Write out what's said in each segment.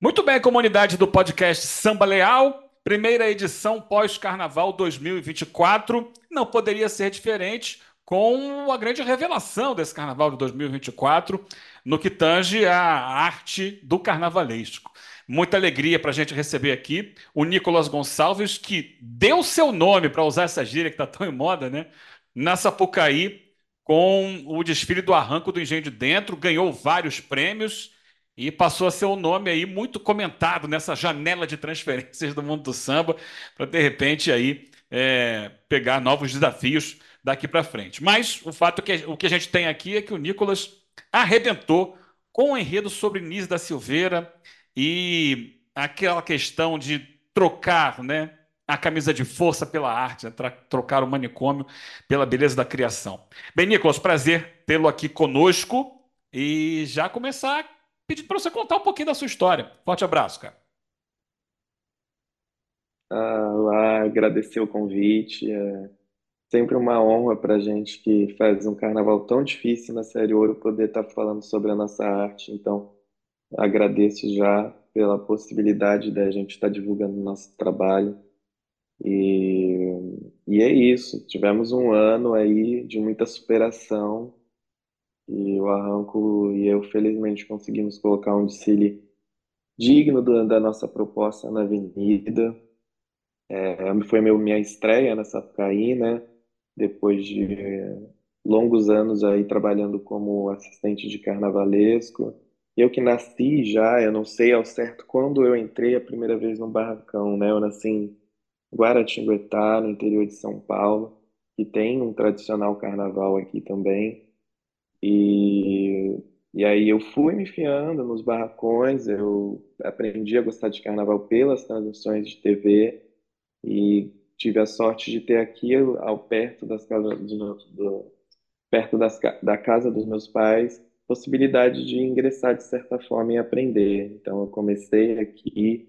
Muito bem, comunidade do podcast Samba Leal, primeira edição pós-Carnaval 2024. Não poderia ser diferente com a grande revelação desse Carnaval de 2024 no que tange a arte do carnavalesco. Muita alegria para a gente receber aqui o Nicolas Gonçalves, que deu seu nome, para usar essa gíria que está tão em moda, né? Na Sapucaí, com o desfile do Arranco do Engenho de Dentro, ganhou vários prêmios e passou a ser um nome aí muito comentado nessa janela de transferências do mundo do samba, para de repente aí é, pegar novos desafios daqui para frente. Mas o fato é que o que a gente tem aqui é que o Nicolas arrebentou com o enredo sobre Nise da Silveira e aquela questão de trocar, né, a camisa de força pela arte, né, trocar o manicômio pela beleza da criação. Bem, Nicolas, prazer tê-lo aqui conosco e já começar pedir para você contar um pouquinho da sua história. Forte abraço, cara. Ah, lá, agradecer o convite. É sempre uma honra para a gente que faz um carnaval tão difícil na Série Ouro poder estar tá falando sobre a nossa arte. Então, agradeço já pela possibilidade da gente estar tá divulgando o nosso trabalho. E, e é isso. Tivemos um ano aí de muita superação e o Arranco e eu, felizmente, conseguimos colocar um desfile digno do, da nossa proposta na Avenida. É, foi meu, minha estreia na Sapucaí, né? Depois de longos anos aí trabalhando como assistente de carnavalesco. Eu que nasci já, eu não sei ao certo quando eu entrei a primeira vez no barracão, né? Eu nasci em Guaratinguetá, no interior de São Paulo, que tem um tradicional carnaval aqui também. E, e aí eu fui me enfiando nos barracões, eu aprendi a gostar de carnaval pelas transmissões de TV e tive a sorte de ter aqui ao perto das casas do, do, perto das, da casa dos meus pais possibilidade de ingressar de certa forma e aprender. Então eu comecei aqui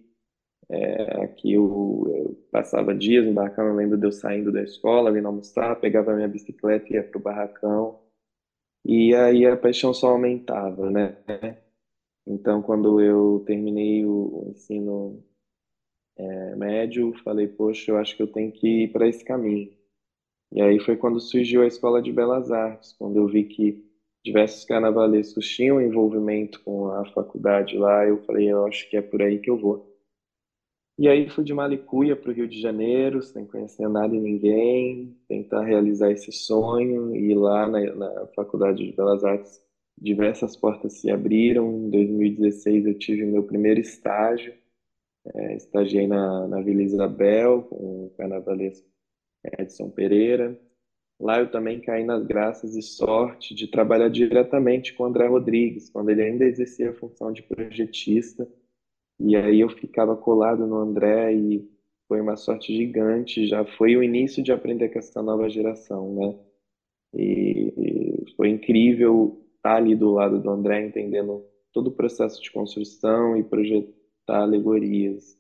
é, aqui eu, eu, passava dias no barracão, eu lembro de eu saindo da escola, vindo almoçar, pegava minha bicicleta e ia para o barracão e aí a paixão só aumentava, né? Então, quando eu terminei o ensino é, médio, falei, poxa, eu acho que eu tenho que ir para esse caminho. E aí foi quando surgiu a Escola de Belas Artes, quando eu vi que diversos carnavalescos tinham envolvimento com a faculdade lá, eu falei, eu acho que é por aí que eu vou. E aí fui de Malicuia para o Rio de Janeiro, sem conhecer nada e ninguém, tentar realizar esse sonho. E lá na, na Faculdade de Belas Artes, diversas portas se abriram. Em 2016 eu tive meu primeiro estágio. É, estagiei na, na Vila Isabel com o carnavalesco Edson Pereira. Lá eu também caí nas graças e sorte de trabalhar diretamente com o André Rodrigues, quando ele ainda exercia a função de projetista e aí eu ficava colado no André e foi uma sorte gigante. Já foi o início de aprender com essa nova geração, né? E, foi incrível estar ali do lado do André, entendendo todo o processo de construção e projetar alegorias.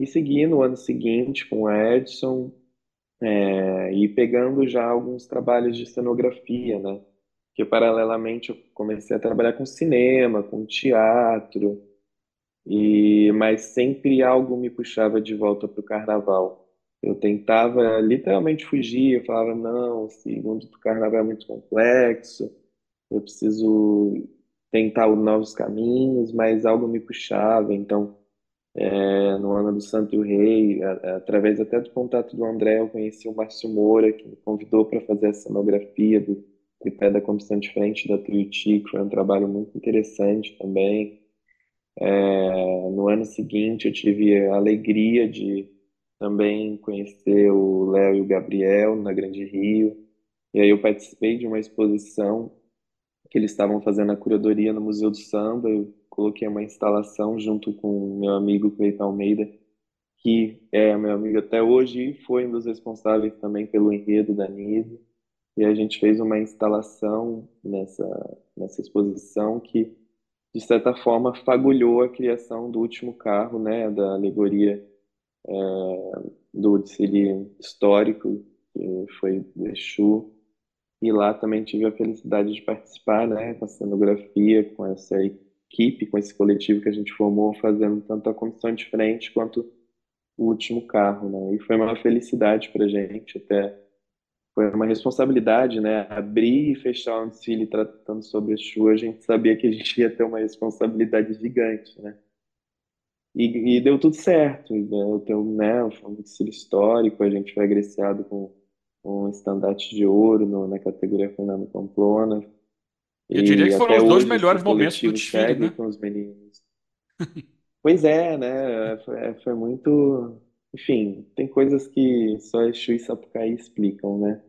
E segui no ano seguinte com o Edson é, e pegando já alguns trabalhos de cenografia, né? Que paralelamente eu comecei a trabalhar com cinema, com teatro, e mas sempre algo me puxava de volta para o carnaval. Eu tentava literalmente fugir, eu falava, não, esse mundo do carnaval é muito complexo, eu preciso tentar novos caminhos, mas algo me puxava. Então, é, no ano do Santo Rei, a, através até do contato do André, eu conheci o Márcio Moura, que me convidou para fazer a cenografia do tripé da comissão de frente da Tuiuti, que foi um trabalho muito interessante também. É, no ano seguinte, eu tive a alegria de também conhecer o Léo e o Gabriel na Grande Rio. E aí eu participei de uma exposição que eles estavam fazendo a curadoria no Museu do Samba. Eu coloquei uma instalação junto com meu amigo Cleiton Almeida, que é meu amigo até hoje e foi um dos responsáveis também pelo enredo da NISE. E a gente fez uma instalação nessa, nessa exposição que de certa forma, fagulhou a criação do último carro, né, da alegoria é, do desfile histórico, que foi Exu. E lá também tive a felicidade de participar, né, com a cenografia, com essa equipe, com esse coletivo que a gente formou, fazendo tanto a comissão de frente quanto o último carro, né? E foi uma felicidade para gente, até foi uma responsabilidade, né? Abrir e fechar um desfile tratando sobre a chuva, a gente sabia que a gente ia ter uma responsabilidade gigante, né? E, e deu tudo certo, deu, né? Foi um desfile histórico, a gente foi agraciado com um estandarte de ouro no, na categoria Fernando Pamplona. Eu diria que foram os dois melhores momentos do desfile, né? com os meninos. pois é, né? Foi, foi muito enfim, tem coisas que só Exu e Sapucaí explicam, né?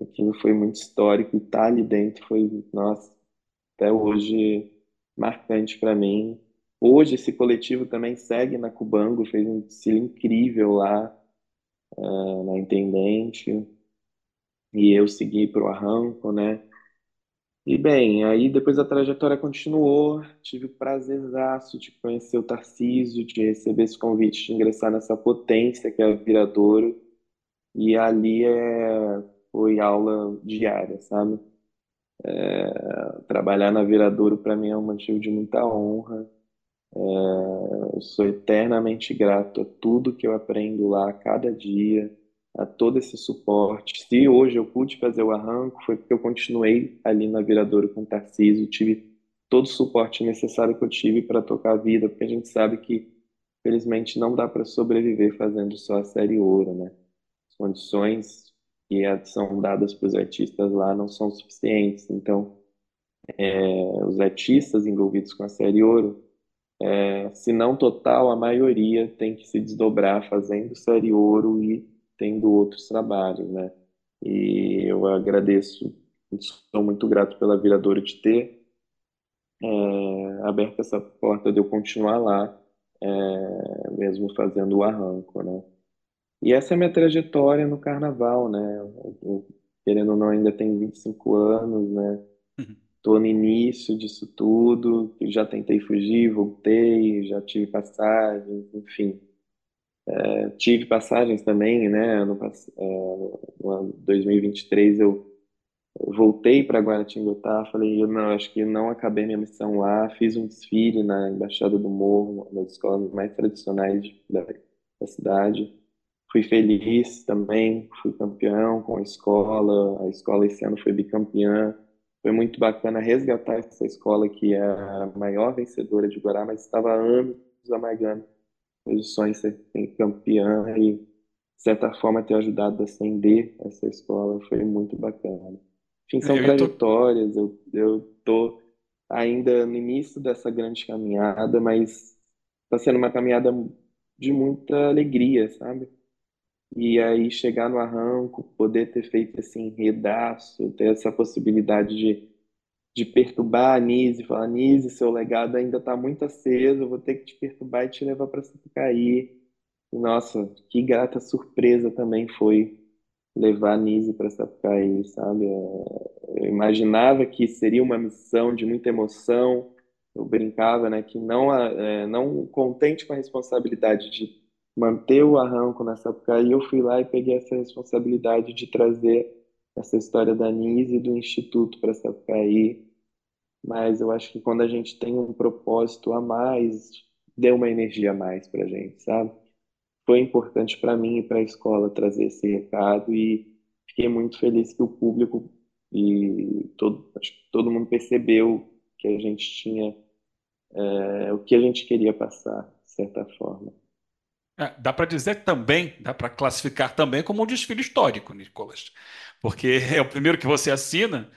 Aquilo foi muito histórico e tá ali dentro foi, nossa, até hoje marcante para mim. Hoje esse coletivo também segue na Cubango, fez um desfile incrível lá uh, na Intendente. E eu segui para o Arranco, né? E bem, aí depois a trajetória continuou, tive o prazerzaço de conhecer o Tarcísio, de receber esse convite de ingressar nessa potência que é a Viradouro, e ali é, foi aula diária, sabe? É, trabalhar na Viradouro para mim é um motivo de muita honra, é, eu sou eternamente grato a tudo que eu aprendo lá, a cada dia, a todo esse suporte. Se hoje eu pude fazer o arranco, foi porque eu continuei ali na Viradouro com o tive todo o suporte necessário que eu tive para tocar a vida, porque a gente sabe que, felizmente, não dá para sobreviver fazendo só a série ouro, né? As condições que são dadas para os artistas lá não são suficientes. Então, é, os artistas envolvidos com a série ouro, é, se não total, a maioria tem que se desdobrar fazendo série ouro e tendo outros trabalhos, né? E eu agradeço, sou muito grato pela Viradouro de ter é, aberto essa porta de eu continuar lá, é, mesmo fazendo o arranco, né? E essa é a minha trajetória no carnaval, né? Eu, querendo ou não, ainda tenho 25 anos, né? Estou uhum. no início disso tudo, já tentei fugir, voltei, já tive passagens, enfim. É, tive passagens também, né? No, é, no ano 2023 eu, eu voltei para Guaratinguetá, falei, eu não, acho que não acabei minha missão lá, fiz um desfile na Embaixada do Morro, uma das escolas mais tradicionais da, da cidade. Fui feliz também, fui campeão com a escola, a escola esse ano foi bicampeã. Foi muito bacana resgatar essa escola que é a maior vencedora de Guará, mas estava há anos amargando posições ser campeã e, de certa forma, ter ajudado a acender essa escola foi muito bacana. Enfim, são eu trajetórias, tô... eu, eu tô ainda no início dessa grande caminhada, mas está sendo uma caminhada de muita alegria, sabe? E aí chegar no arranco, poder ter feito esse enredaço, ter essa possibilidade de de perturbar a Nise, falar, Nise, seu legado ainda está muito aceso, eu vou ter que te perturbar e te levar para Sapucaí. Nossa, que grata surpresa também foi levar a Nise para Sapucaí, sabe? É, eu imaginava que seria uma missão de muita emoção, eu brincava, né, que não, é, não contente com a responsabilidade de manter o arranco na Sapucaí, eu fui lá e peguei essa responsabilidade de trazer essa história da Nise e do Instituto para Sapucaí, mas eu acho que quando a gente tem um propósito a mais, deu uma energia a mais para a gente, sabe? Foi importante para mim e para a escola trazer esse recado e fiquei muito feliz que o público e todo, acho que todo mundo percebeu que a gente tinha é, o que a gente queria passar, de certa forma. É, dá para dizer também, dá para classificar também como um desfile histórico, Nicolas, porque é o primeiro que você assina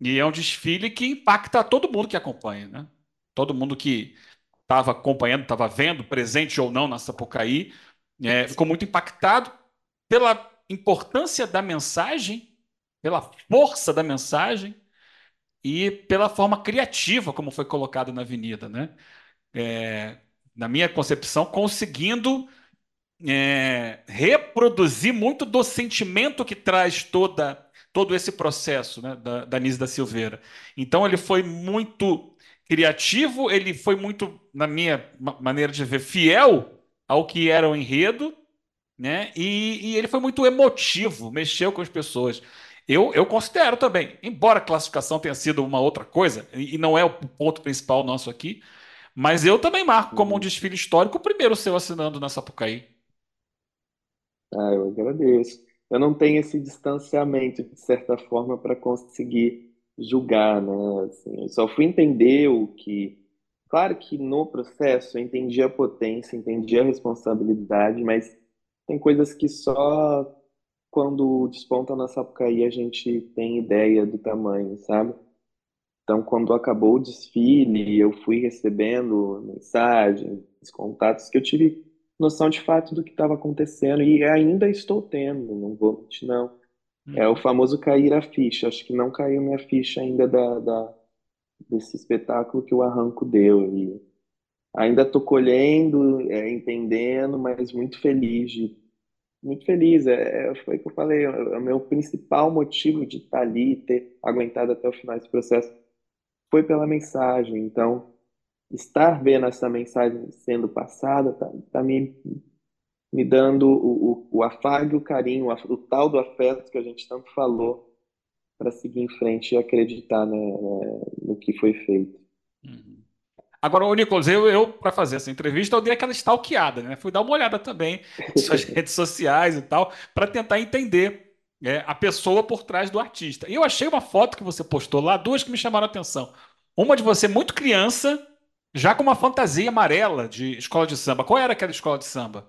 e é um desfile que impacta todo mundo que acompanha, né? Todo mundo que estava acompanhando, estava vendo, presente ou não na Sapucaí, é, ficou muito impactado pela importância da mensagem, pela força da mensagem e pela forma criativa como foi colocado na avenida, né? É, na minha concepção, conseguindo é, reproduzir muito do sentimento que traz toda todo esse processo né, da, da Nise da Silveira. Então ele foi muito criativo, ele foi muito, na minha maneira de ver, fiel ao que era o enredo, né? E, e, ele foi muito emotivo, mexeu com as pessoas. Eu, eu considero também, embora a classificação tenha sido uma outra coisa, e, e não é o ponto principal nosso aqui, mas eu também marco como um desfile histórico o primeiro seu assinando na Sapucaí. Ah, eu agradeço. Eu não tenho esse distanciamento, de certa forma, para conseguir julgar, né? Assim, eu só fui entender o que. Claro que no processo eu entendi a potência, entendi a responsabilidade, mas tem coisas que só quando desponta na Sapucaí a gente tem ideia do tamanho, sabe? Então, quando acabou o desfile, eu fui recebendo mensagens, contatos que eu tive noção de fato do que estava acontecendo e ainda estou tendo, não vou mentir, não. É o Uhum. famoso cair a ficha. Acho que não caiu minha ficha ainda da, da- desse espetáculo que o Arranco deu. E ainda estou colhendo, é, entendendo, mas muito feliz de, muito feliz. É, é, foi o que eu falei, é o meu principal motivo de estar ali e ter aguentado até o final desse processo foi pela mensagem. Então, estar vendo essa mensagem sendo passada tá, tá me, me dando o, o, o afago o carinho, o, o tal do afeto que a gente tanto falou para seguir em frente e acreditar, né, né, no que foi feito. Uhum. Agora, ô Nicolas, eu, eu para fazer essa entrevista, eu dei aquela stalkeada, né? Fui dar uma olhada também em suas redes sociais e tal, para tentar entender é, a pessoa por trás do artista. E eu achei uma foto que você postou lá, duas que me chamaram a atenção. Uma de você muito criança, já com uma fantasia amarela de escola de samba. Qual era aquela escola de samba?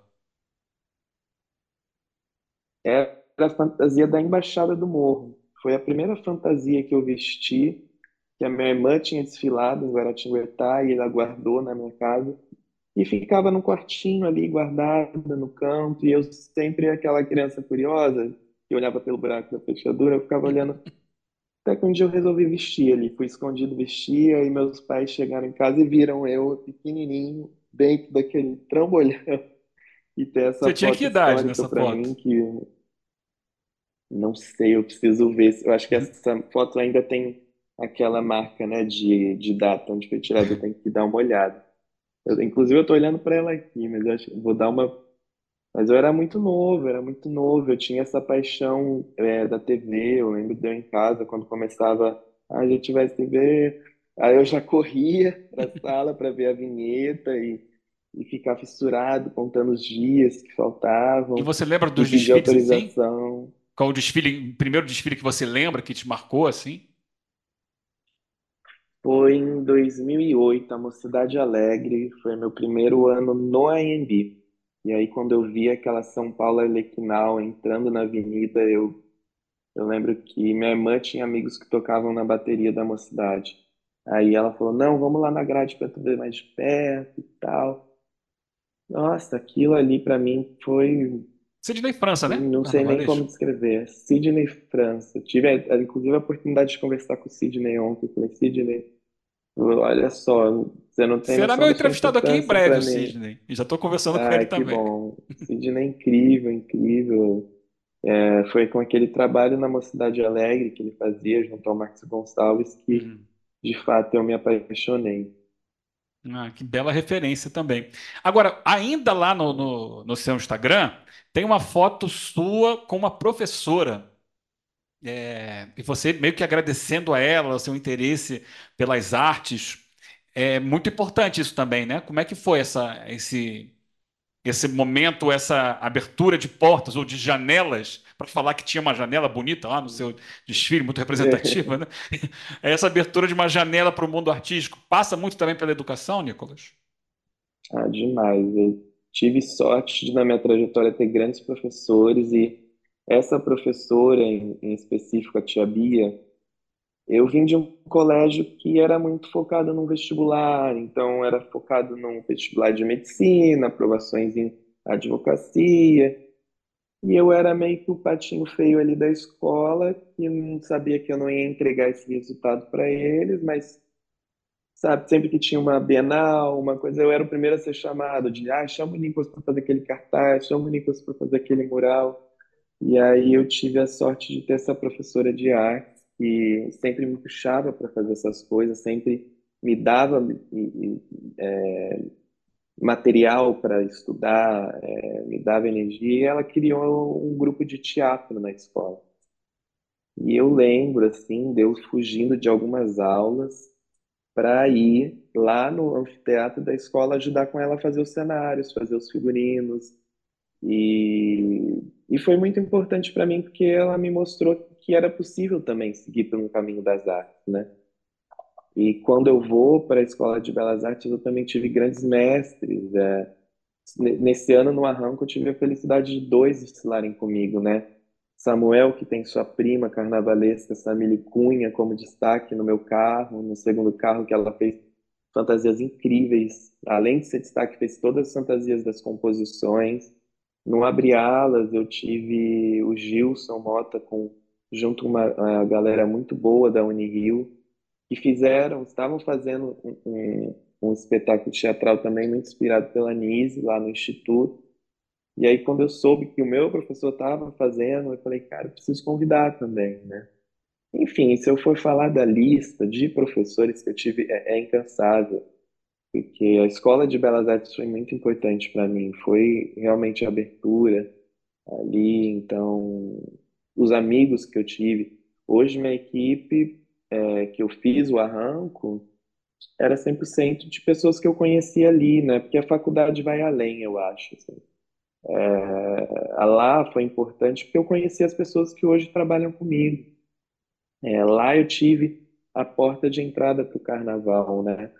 Era a fantasia da Embaixada do Morro. Foi a primeira fantasia que eu vesti, que a minha irmã tinha desfilado em Guaratinguetá e ela guardou na minha casa. E ficava no quartinho ali, guardada no canto, e eu sempre aquela criança curiosa, que olhava pelo buraco da fechadura, eu ficava olhando, até que um dia eu resolvi vestir ali, fui escondido, vestia, e meus pais chegaram em casa e viram eu pequenininho, dentro daquele trambolhão, e ter essa Você tinha que idade nessa foto? mim, que não sei, eu preciso ver, eu acho que essa foto ainda tem aquela marca, né, de, de data onde foi tirada, eu tenho que dar uma olhada. Eu, inclusive, eu tô olhando para ela aqui, mas eu acho vou dar uma. Mas eu era muito novo, era muito novo. Eu tinha essa paixão, é, da TV. Eu lembro de eu em casa, quando começava, ah, a gente vai ver. Aí eu já corria para a sala para ver a vinheta e, e ficar fissurado, contando os dias que E faltavam você lembra e dos desfiles assim? autorização. Qual o desfile, o primeiro desfile que você lembra que te marcou assim? Foi em 2008, a Mocidade Alegre, foi meu primeiro ano no AMB. E aí, quando eu vi aquela São Paulo Arlequinal entrando na avenida, eu, eu lembro que minha irmã tinha amigos que tocavam na bateria da Mocidade. Aí ela falou: Não, vamos lá na grade para tu ver mais de perto e tal. Nossa, aquilo ali para mim foi. Sidney França, né? Não sei nem Carnavalesco. como descrever. Sidney França. Tive, inclusive, a oportunidade de conversar com o Sidney ontem. Eu falei: Sidney. Olha só, você não tem Será meu entrevistado aqui em breve, o. Sidney. Já estou conversando com ele Ai, que também. bom. Sidney é incrível, incrível. É, foi com aquele trabalho na Mocidade Alegre que ele fazia junto ao Marcos Gonçalves que, Uhum. de fato, eu me apaixonei. Ah, que bela referência também. Agora, ainda lá no, no, no seu Instagram, tem uma foto sua com uma professora. É, e você meio que agradecendo a ela o seu interesse pelas artes. É muito importante isso também, né? Como é que foi essa, esse, esse momento, essa abertura de portas ou de janelas, para falar que tinha uma janela bonita lá no seu desfile, muito representativa, né? Essa abertura de uma janela para o mundo artístico passa muito também pela educação, Nicolas? Ah, demais. Eu tive sorte de, na minha trajetória, ter grandes professores e essa professora, em, em específico, a tia Bia, Eu vim de um colégio que era muito focado no vestibular, então era focado num vestibular de medicina, aprovações em advocacia, e eu era meio que o patinho feio ali da escola, que não sabia que eu não ia entregar esse resultado para eles, mas sabe, sempre que tinha uma Bienal, uma coisa, eu era o primeiro a ser chamado, de ah, chama o Nicolas para fazer aquele cartaz, chama o Nicolas para fazer aquele mural. E aí eu tive a sorte de ter essa professora de arte que sempre me puxava para fazer essas coisas, sempre me dava é, material para estudar, é, me dava energia, e ela criou um grupo de teatro na escola. E eu lembro, assim, de eu fugindo de algumas aulas para ir lá no anfiteatro da escola ajudar com ela a fazer os cenários, fazer os figurinos. E, e foi muito importante para mim porque ela me mostrou que era possível também seguir um caminho das artes, né? E quando eu vou para a Escola de Belas Artes, eu também tive grandes mestres. É, nesse ano, no Arranco, eu tive a felicidade de dois desfilarem comigo, né? Samuel, que tem sua prima carnavalesca, Samile Cunha, como destaque no meu carro, no segundo carro, que ela fez fantasias incríveis. Além de ser destaque, fez todas as fantasias das composições. No Abre Alas, eu tive o Gilson Mota, com, junto uma, uma galera muito boa da Unirio, que fizeram, estavam fazendo um, um, um espetáculo teatral também muito inspirado pela Nise, lá no Instituto. E aí, quando eu soube que o meu professor estava fazendo, eu falei, cara, eu preciso convidar também, né? Enfim, se eu for falar da lista de professores que eu tive, é, é incansável, porque a Escola de Belas Artes foi muito importante para mim, foi realmente a abertura ali, então, os amigos que eu tive. Hoje, minha equipe, é, que eu fiz o arranco, era 100% de pessoas que eu conhecia ali, né? Porque a faculdade vai além, eu acho. Assim. É, lá foi importante porque eu conheci as pessoas que hoje trabalham comigo. É, lá eu tive a porta de entrada para o carnaval, né?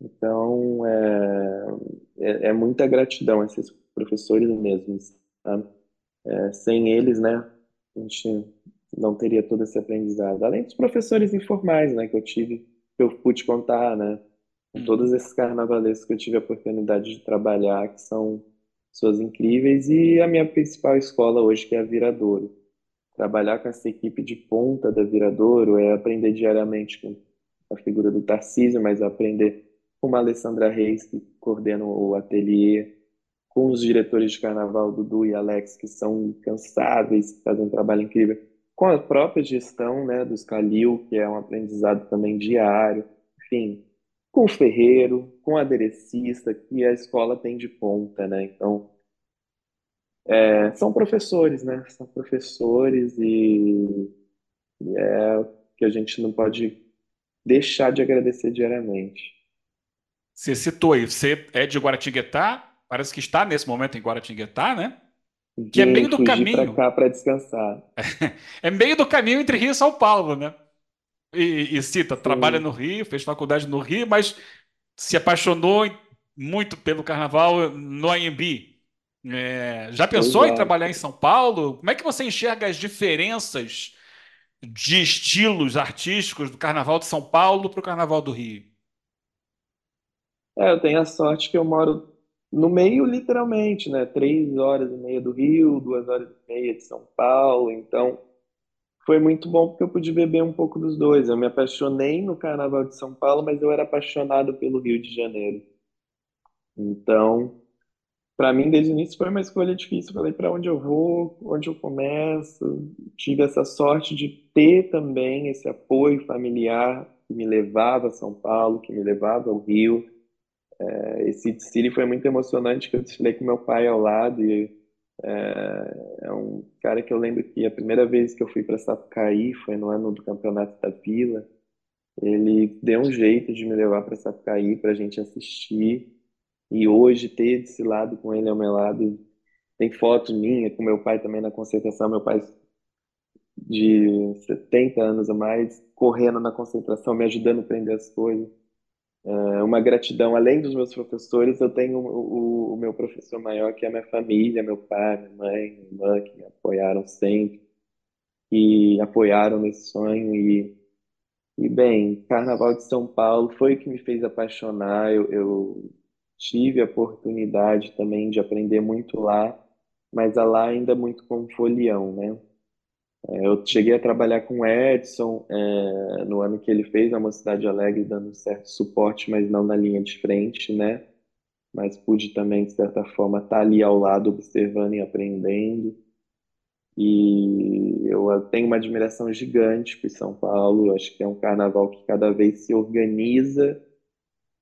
Então, é, é, é, muita gratidão a esses professores mesmos, tá? É, sem eles, né, a gente não teria todo esse aprendizado. Além dos professores informais, né, que eu tive, que eu pude contar, né, com todos esses carnavalescos que eu tive a oportunidade de trabalhar, que são pessoas incríveis, e a minha principal escola hoje, que é a Viradouro. Trabalhar com essa equipe de ponta da Viradouro é aprender diariamente com a figura do Tarcísio, mas aprender com a Alessandra Reis, que coordena o ateliê, com os diretores de carnaval, Dudu e Alex, que são incansáveis, fazem um trabalho incrível, com a própria gestão né, dos Calil, que é um aprendizado também diário, enfim, com o ferreiro, com o aderecista, que a escola tem de ponta, né? Então, é, são professores, né? São professores e, e é que a gente não pode deixar de agradecer diariamente. Você citou aí, você é de Guaratinguetá, parece que está nesse momento em Guaratinguetá, né? Que é meio do caminho. para cá para descansar. é meio do caminho entre Rio e São Paulo, né? E, e cita, Sim. trabalha no Rio, fez faculdade no Rio, mas se apaixonou muito pelo carnaval no AMB. É, já pensou Exato. em trabalhar em São Paulo? Como é que você enxerga as diferenças de estilos artísticos do Carnaval de São Paulo para o Carnaval do Rio? É, eu tenho a sorte que eu moro no meio, literalmente, né? Três horas e meia do Rio, duas horas e meia de São Paulo. Então, foi muito bom porque eu pude beber um pouco dos dois. Eu me apaixonei no Carnaval de São Paulo, mas eu era apaixonado pelo Rio de Janeiro. Então, para mim, desde o início foi uma escolha difícil. Falei para onde eu vou, onde eu começo. Tive essa sorte de ter também esse apoio familiar que me levava a São Paulo, que me levava ao Rio. É, esse desfile foi muito emocionante, que eu desfilei com meu pai ao lado e é, é, um cara que eu lembro que a primeira vez que eu fui para Sapucaí foi no ano do Campeonato da Vila. Ele deu um jeito de me levar para Sapucaí para a gente assistir. E hoje ter esse lado com ele ao meu lado, tem foto minha com meu pai também na concentração. Meu pai de 70 anos a mais, correndo na concentração, me ajudando a aprender as coisas. É uma gratidão, além dos meus professores, eu tenho o, o, meu professor maior, que é a minha família, meu pai, minha mãe, minha irmã, que me apoiaram sempre, que apoiaram nesse sonho. E, e bem, Carnaval de São Paulo foi o que me fez apaixonar. Eu, eu tive a oportunidade também de aprender muito lá, mas lá ainda muito com folião, né? É, eu cheguei a trabalhar com o Edson é, no ano que ele fez a Mocidade Alegre, dando certo suporte, mas não na linha de frente, né? Mas pude também, de certa forma, estar ali ao lado, observando e aprendendo. E eu tenho uma admiração gigante por São Paulo. Acho que é um carnaval que cada vez se organiza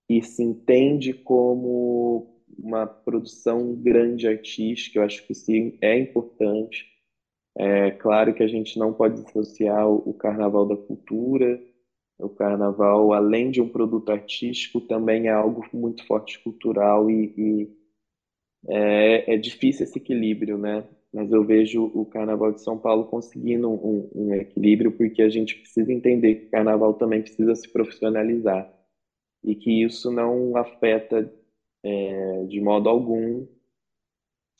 e se entende como uma produção grande artística. Eu acho que sim, é importante É claro que a gente não pode dissociar o carnaval da cultura. O carnaval, além de um produto artístico, também é algo muito forte cultural e, e é, é difícil esse equilíbrio, né? Mas eu vejo o Carnaval de São Paulo conseguindo um, um equilíbrio porque a gente precisa entender que o Carnaval também precisa se profissionalizar e que isso não afeta é, de modo algum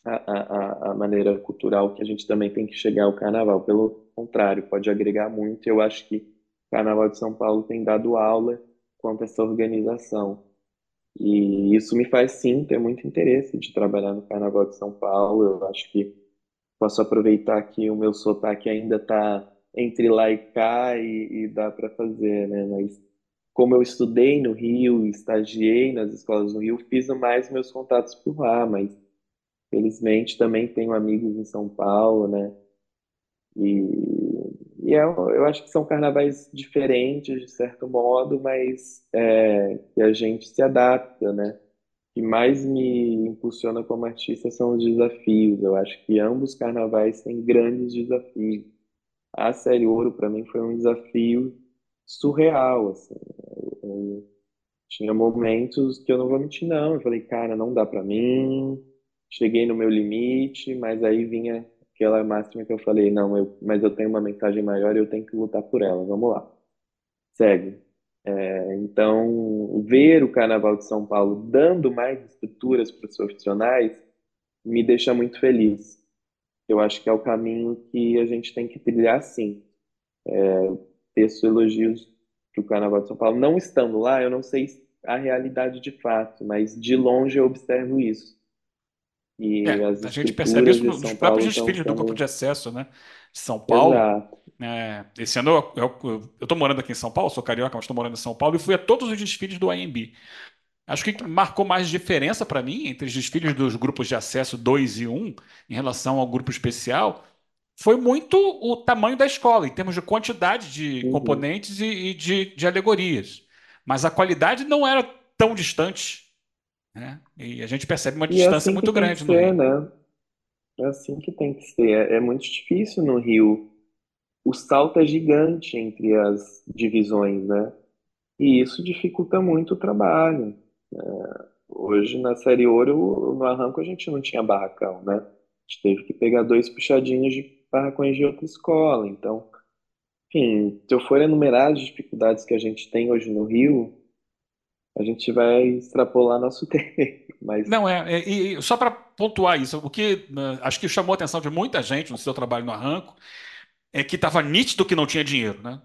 a, a, a, maneira cultural que a gente também tem que chegar ao carnaval. Pelo contrário, pode agregar muito. Eu acho que o Carnaval de São Paulo tem dado aula quanto a essa organização. E isso me faz sim ter muito interesse de trabalhar no Carnaval de São Paulo. Eu acho que posso aproveitar que o meu sotaque ainda está entre lá e cá e, e dá para fazer, né? Mas como eu estudei no Rio, estagiei nas escolas no Rio, fiz mais meus contatos por lá, mas felizmente também tenho amigos em São Paulo, né? E, e eu, é, eu acho que são carnavais diferentes, de certo modo, mas é, que a gente se adapta, né? O que mais me impulsiona como artista são os desafios. Eu acho que ambos carnavais têm grandes desafios. A Série Ouro, para mim, foi um desafio surreal, assim. Eu, tinha momentos que eu não vou mentir, não. Eu falei, cara, não dá para mim. Cheguei no meu limite, mas aí vinha aquela máxima que eu falei, não, eu, mas eu tenho uma mensagem maior e eu tenho que lutar por ela. Vamos lá. Segue. É, então, ver o Carnaval de São Paulo dando mais estruturas para os profissionais me deixa muito feliz. Eu acho que é o caminho que a gente tem que trilhar, sim. É, texto elogios para o Carnaval de São Paulo. Não estando lá, eu não sei a realidade de fato, mas de longe eu observo isso. E é, a gente percebe isso nos próprios Paulo desfiles do grupo de acesso, né? De São Paulo. É, esse ano eu, eu, eu morando aqui em São Paulo, sou carioca, mas estou morando em São Paulo e fui a todos os desfiles do AMB. Acho que marcou mais diferença para mim entre os desfiles dos grupos de acesso 2 e 1 em relação ao grupo especial foi muito o tamanho da escola, em termos de quantidade de uhum. componentes e, e de, de, alegorias. Mas a qualidade não era tão distante. Né? E a gente percebe uma e é distância assim muito grande ser, Rio. Né? É assim que tem que ser. É, é muito difícil no Rio. O salto é gigante entre as divisões, né? E isso dificulta muito o trabalho. É, hoje, na Série Ouro, no arranco, a gente não tinha barracão, né? A gente teve que pegar dois puxadinhos de barracões de outra escola. Então, enfim, se eu for enumerar as dificuldades que a gente tem hoje no Rio, a gente vai extrapolar nosso tempo. Mas... Não, é, é e só para pontuar isso, o que uh, acho que chamou a atenção de muita gente no seu trabalho no arranco é que estava nítido que não tinha dinheiro, né?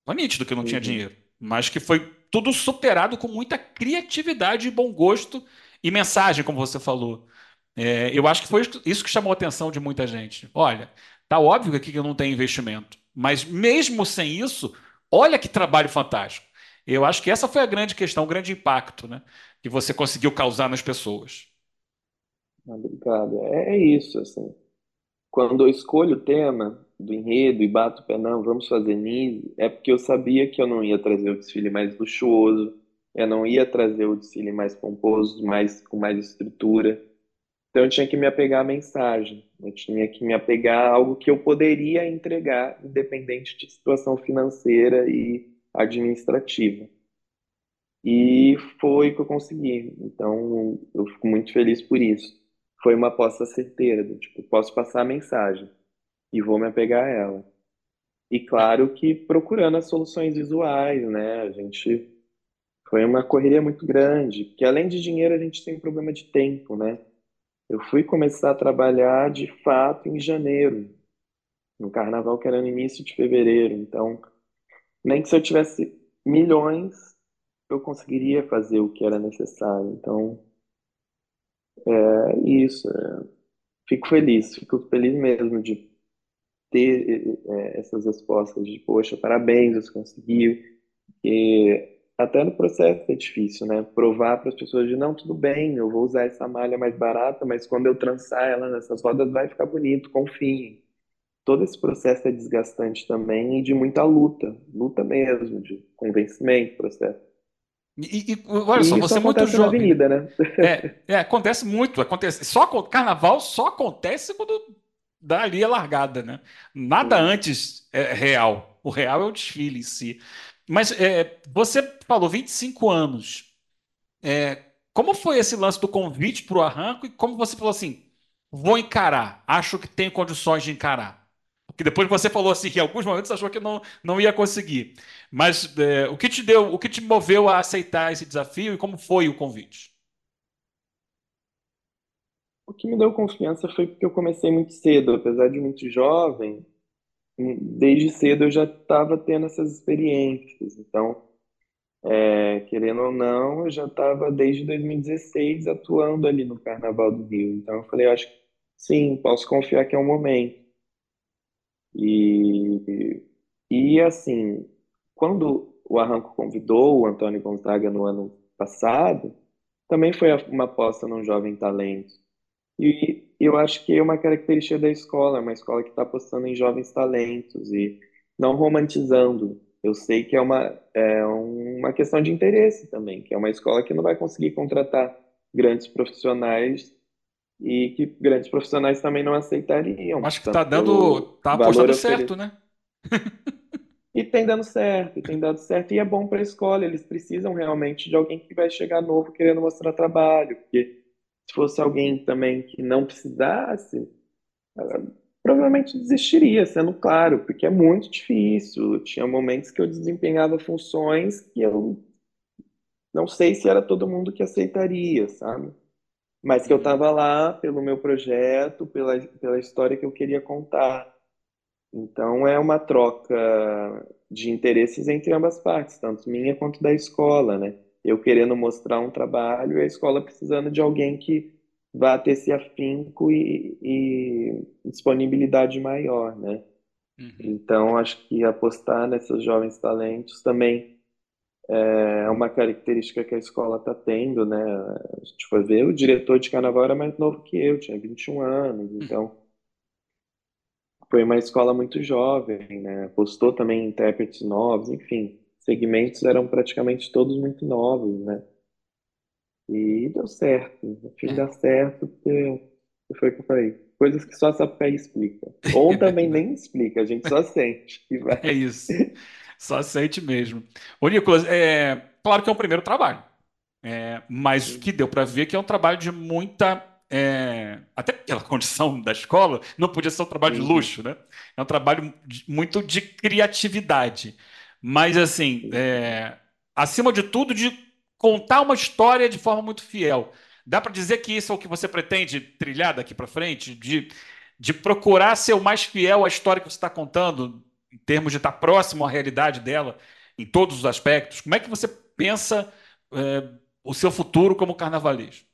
Estava nítido que não uhum. tinha dinheiro, mas que foi tudo superado com muita criatividade e bom gosto e mensagem, como você falou. É, eu acho que foi isso que chamou a atenção de muita gente. Olha, Tá óbvio que aqui não tem investimento, mas mesmo sem isso, olha que trabalho fantástico. Eu acho que essa foi a grande questão, o grande impacto, né, que você conseguiu causar nas pessoas. Obrigado. É, é isso, assim. Quando eu escolho o tema do enredo e bato o pé, não, vamos fazer Nise, é porque eu sabia que eu não ia trazer o desfile mais luxuoso, eu não ia trazer o desfile mais pomposo, mais, com mais estrutura. Então eu tinha que me apegar à mensagem, eu tinha que me apegar a algo que eu poderia entregar, independente de situação financeira e administrativa. E foi o que eu consegui. Então eu fico muito feliz por isso. Foi uma aposta certeira, do, tipo, posso passar a mensagem e vou me apegar a ela. E claro que procurando as soluções visuais, né? A gente foi uma correria muito grande, porque além de dinheiro a gente tem um problema de tempo, né? Eu fui começar a trabalhar de fato em janeiro, no carnaval que era no início de fevereiro. Então, nem que se eu tivesse milhões, eu conseguiria fazer o que era necessário. Então, é isso. É. Fico feliz, fico feliz mesmo de ter é, essas respostas de, poxa, parabéns, você conseguiu. E até no processo é difícil, né? Provar para as pessoas de não, tudo bem, eu vou usar essa malha mais barata, mas quando eu trançar ela nessas rodas vai ficar bonito, confiem. Todo esse processo é desgastante também e de muita luta, luta mesmo, de convencimento, processo. E, e olha só, você é muito jovem. Na avenida, né? É, é, acontece muito, acontece. Só carnaval só acontece quando dá ali a largada, né? Nada antes é real. O real é o desfile em si. Mas é, você falou 25 anos. É, como foi esse lance do convite para o arranco e como você falou assim, vou encarar, acho que tenho condições de encarar? Porque depois você falou assim que em alguns momentos achou que não, não ia conseguir. Mas é, o que te deu, o que te moveu a aceitar esse desafio e como foi o convite? O que me deu confiança foi porque eu comecei muito cedo, apesar de muito jovem, desde cedo eu já estava tendo essas experiências. Então, é, querendo ou não, eu já estava desde 2016 atuando ali no Carnaval do Rio. Então, eu falei, acho que sim, posso confiar que é o momento. E, e assim, quando o Arranco convidou o Antônio Gonzaga no ano passado, também foi uma aposta num jovem talento. E eu acho que é uma característica da escola, uma escola que está apostando em jovens talentos e não romantizando. Eu sei que é uma, é uma questão de interesse também, que é uma escola que não vai conseguir contratar grandes profissionais e que grandes profissionais também não aceitariam. Acho que está dando, tá apostando certo, né? e tem dando certo, tem dado certo e é bom para a escola. Eles precisam realmente de alguém que vai chegar novo querendo mostrar trabalho, porque se fosse alguém também que não precisasse, provavelmente desistiria, sendo claro, porque é muito difícil. Tinha momentos que eu desempenhava funções que eu não sei se era todo mundo que aceitaria, sabe? Mas que eu estava lá pelo meu projeto, pela, pela história que eu queria contar. Então é uma troca de interesses entre ambas partes, tanto minha quanto da escola, né? eu querendo mostrar um trabalho e a escola precisando de alguém que vá ter esse afinco e, e disponibilidade maior, né? Uhum. Então, acho que apostar nesses jovens talentos também é uma característica que a escola está tendo, né? A gente foi ver, o diretor de carnaval era mais novo que eu, tinha 21 anos, uhum. então foi uma escola muito jovem, né? Apostou também intérpretes novos, enfim segmentos eram praticamente todos muito novos, né? E deu certo. No fim, dá certo, porque foi o que eu falei. Coisas que só essa pé explica. Ou também nem explica, a gente só sente. Que vai. É isso. Só sente mesmo. Ô, Nicolas, é, claro que é um primeiro trabalho. É, mas o que deu para ver que é um trabalho de muita. É, até pela condição da escola, não podia ser um trabalho de luxo, né? É um trabalho de, muito de criatividade. Mas, assim, é, acima de tudo, de contar uma história de forma muito fiel. Dá para dizer que isso é o que você pretende trilhar daqui para frente? De, de procurar ser o mais fiel à história que você está contando, em termos de estar próximo à realidade dela, em todos os aspectos? Como é que você pensa é, o seu futuro como carnavalesco?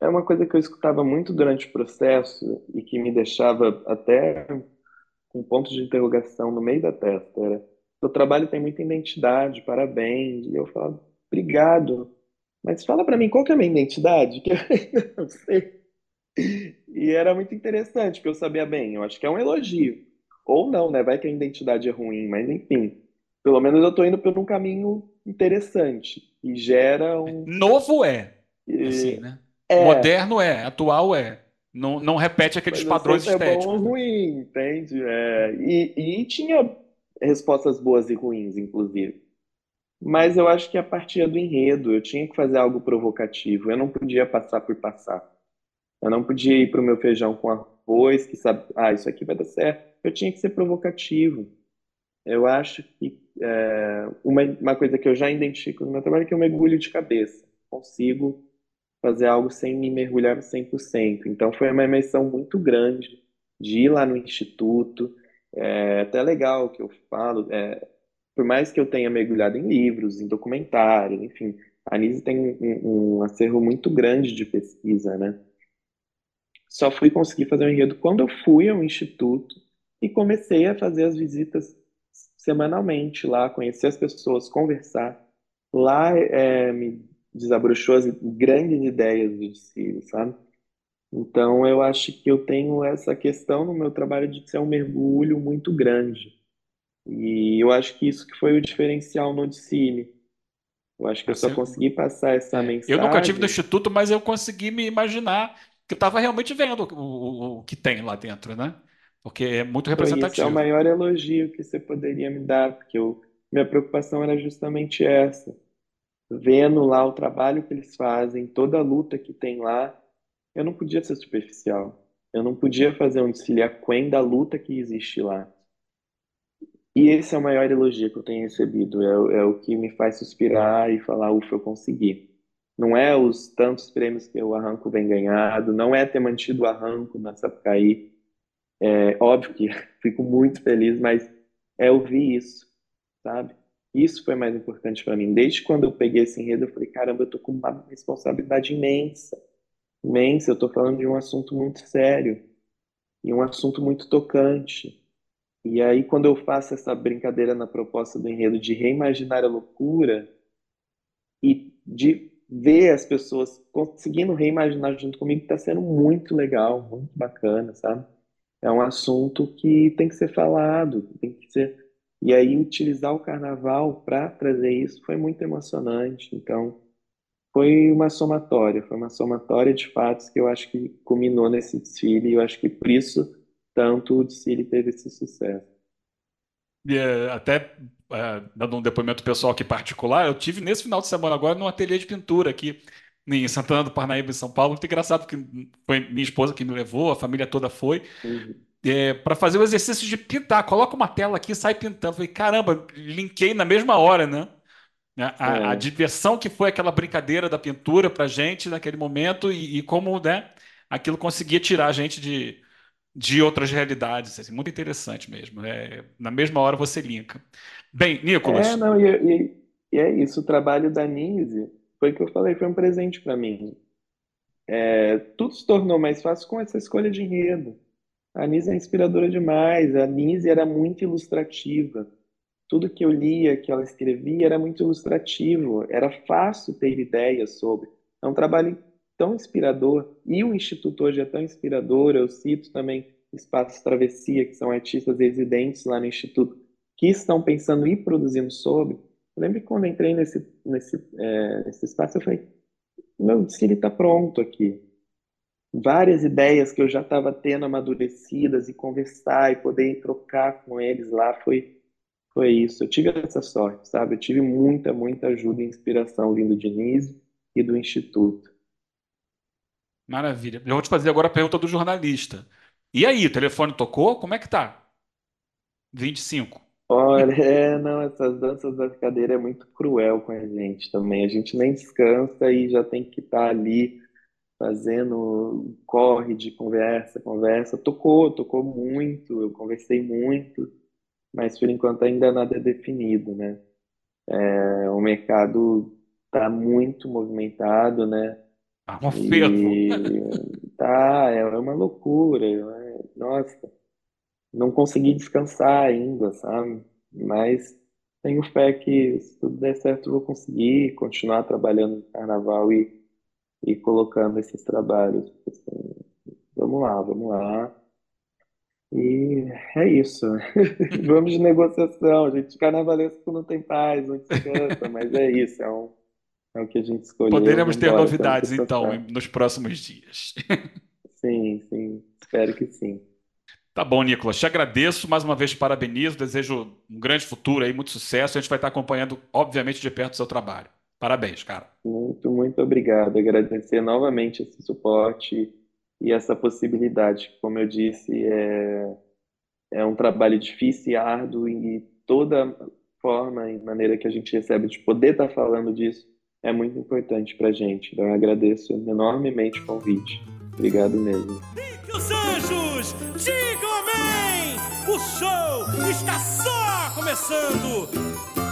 É uma coisa que eu escutava muito durante o processo e que me deixava até com pontos de interrogação no meio da testa. Era, seu trabalho tem muita identidade, parabéns. E eu falo, obrigado. Mas fala para mim, qual que é a minha identidade? Que eu não sei. E era muito interessante, porque eu sabia bem, eu acho que é um elogio. Ou não, né? Vai que a identidade é ruim, mas enfim. Pelo menos eu estou indo por um caminho interessante. E gera um. Novo é. Assim, né? É. Moderno é, atual é. Não, não repete aqueles Mas padrões estéticos. É bom ou ruim, entende? É, e, e tinha respostas boas e ruins, inclusive. Mas eu acho que a partir do enredo, eu tinha que fazer algo provocativo. Eu não podia passar por passar. Eu não podia ir para o meu feijão com arroz, que sabe, ah, isso aqui vai dar certo. Eu tinha que ser provocativo. Eu acho que é, uma, uma coisa que eu já identifico no meu trabalho é que eu mergulho de cabeça. Consigo fazer algo sem me mergulhar 100%. Então foi uma imersão muito grande de ir lá no instituto. É até legal que eu falo, é, por mais que eu tenha mergulhado em livros, em documentários, enfim, a Anise tem um, um acervo muito grande de pesquisa, né? Só fui conseguir fazer o enredo quando eu fui ao instituto e comecei a fazer as visitas semanalmente lá, conhecer as pessoas, conversar. Lá é, me desabrochou as grandes ideias do si, sabe? Então eu acho que eu tenho essa questão no meu trabalho de ser um mergulho muito grande. E eu acho que isso que foi o diferencial no Dicile. Eu acho que eu só consegui passar essa mensagem. Eu nunca tive no Instituto, mas eu consegui me imaginar que estava realmente vendo o, o, o que tem lá dentro, né? Porque é muito Foi isso, é o representativo. maior elogio que você poderia me dar, porque eu, minha preocupação era justamente essa. Vendo lá o trabalho que eles fazem, toda a luta que tem lá, eu não podia ser superficial. Eu não podia fazer um desfile aquém da luta que existe lá. E esse é o maior elogio que eu tenho recebido, é, o- é o que me faz suspirar e falar, ufa, eu consegui. Não é os tantos prêmios que o Arranco vem ganhado, não é ter mantido o Arranco na Sapucaí. É óbvio que fico muito feliz, mas é ouvir isso, sabe? Isso foi mais importante para mim. Desde quando eu peguei esse enredo, eu falei, caramba, eu tô com uma responsabilidade imensa, imensa. Eu tô falando de um assunto muito sério e um assunto muito tocante. E aí, quando eu faço essa brincadeira na proposta do enredo de reimaginar a loucura e de ver as pessoas conseguindo reimaginar junto comigo, está sendo muito legal, muito bacana, sabe? É um assunto que tem que ser falado, tem que ser. E aí, utilizar o carnaval para trazer isso foi muito emocionante. Então, foi uma somatória, foi uma somatória de fatos que eu acho que culminou nesse desfile, e eu acho que por isso tanto o desfile teve esse sucesso. E, é, até é, dando um depoimento pessoal aqui particular, eu tive nesse final de semana agora num ateliê de pintura aqui em Santana do Parnaíba, em São Paulo. Muito engraçado, porque foi minha esposa que me levou, a família toda foi, Uhum. para fazer o exercício de pintar. Coloca uma tela aqui e sai pintando. Falei, caramba, linkei na mesma hora, né? A, a- a É, diversão que foi aquela brincadeira da pintura pra gente naquele momento e, e como, né, aquilo conseguia tirar a gente de, de outras realidades. assim, muito interessante mesmo. né? Na mesma hora você linka. Bem, é, Nicolas, não, e, e- e é isso, o trabalho da Nise foi o que eu falei, foi um presente para mim. É, tudo se tornou mais fácil com essa escolha de enredo. A Nise é inspiradora demais, a Nise era muito ilustrativa. Tudo que eu lia, que ela escrevia, era muito ilustrativo, era fácil ter ideias sobre. É um trabalho tão inspirador, e o Instituto hoje é tão inspirador. Eu cito também Espaços Travessia, que são artistas residentes lá no Instituto, que estão pensando e produzindo sobre. Eu lembro que quando entrei nesse, nesse, é, nesse espaço, eu falei: meu desfile está pronto aqui. Várias ideias que eu já estava tendo amadurecidas e conversar e poder trocar com eles lá foi foi isso. Eu tive essa sorte, sabe? Eu tive muita, muita ajuda e inspiração vindo de Nise e do Instituto. Maravilha. Eu vou te fazer agora a pergunta do jornalista. E aí, o telefone tocou? Como é que tá? 25. Olha, é, não, essas danças da cadeira é muito cruel com a gente também. A gente nem descansa e já tem que estar ali fazendo corre de conversa, conversa. Tocou, tocou muito, eu conversei muito, mas por enquanto ainda nada é definido, né? É, o mercado está muito movimentado, né? Ah, um tá, é uma loucura. é- nossa, não consegui descansar ainda, sabe? Mas tenho fé que se tudo der certo eu vou conseguir continuar trabalhando no carnaval e, e colocando esses trabalhos. assim. vamos lá, vamos lá. E é isso. Vamos de negociação, gente. Carnavalesco não tem paz, não descansa, mas é isso, é, um, é o que a gente escolheu. Poderemos ter que novidades, então, nos próximos dias. Sim, sim, espero que sim. Tá bom, Nicolas. Te agradeço. Mais uma vez, te parabenizo. Desejo um grande futuro aí, muito sucesso. A gente vai estar acompanhando, obviamente, de perto o seu trabalho. Parabéns, cara. Muito, muito obrigado. Agradecer novamente esse suporte e essa possibilidade. Como eu disse, é, é um trabalho difícil e árduo e toda forma e maneira que a gente recebe de poder estar falando disso é muito importante para gente. Então, eu agradeço enormemente o convite. Obrigado mesmo. Que os anjos digam amém! O show está só começando!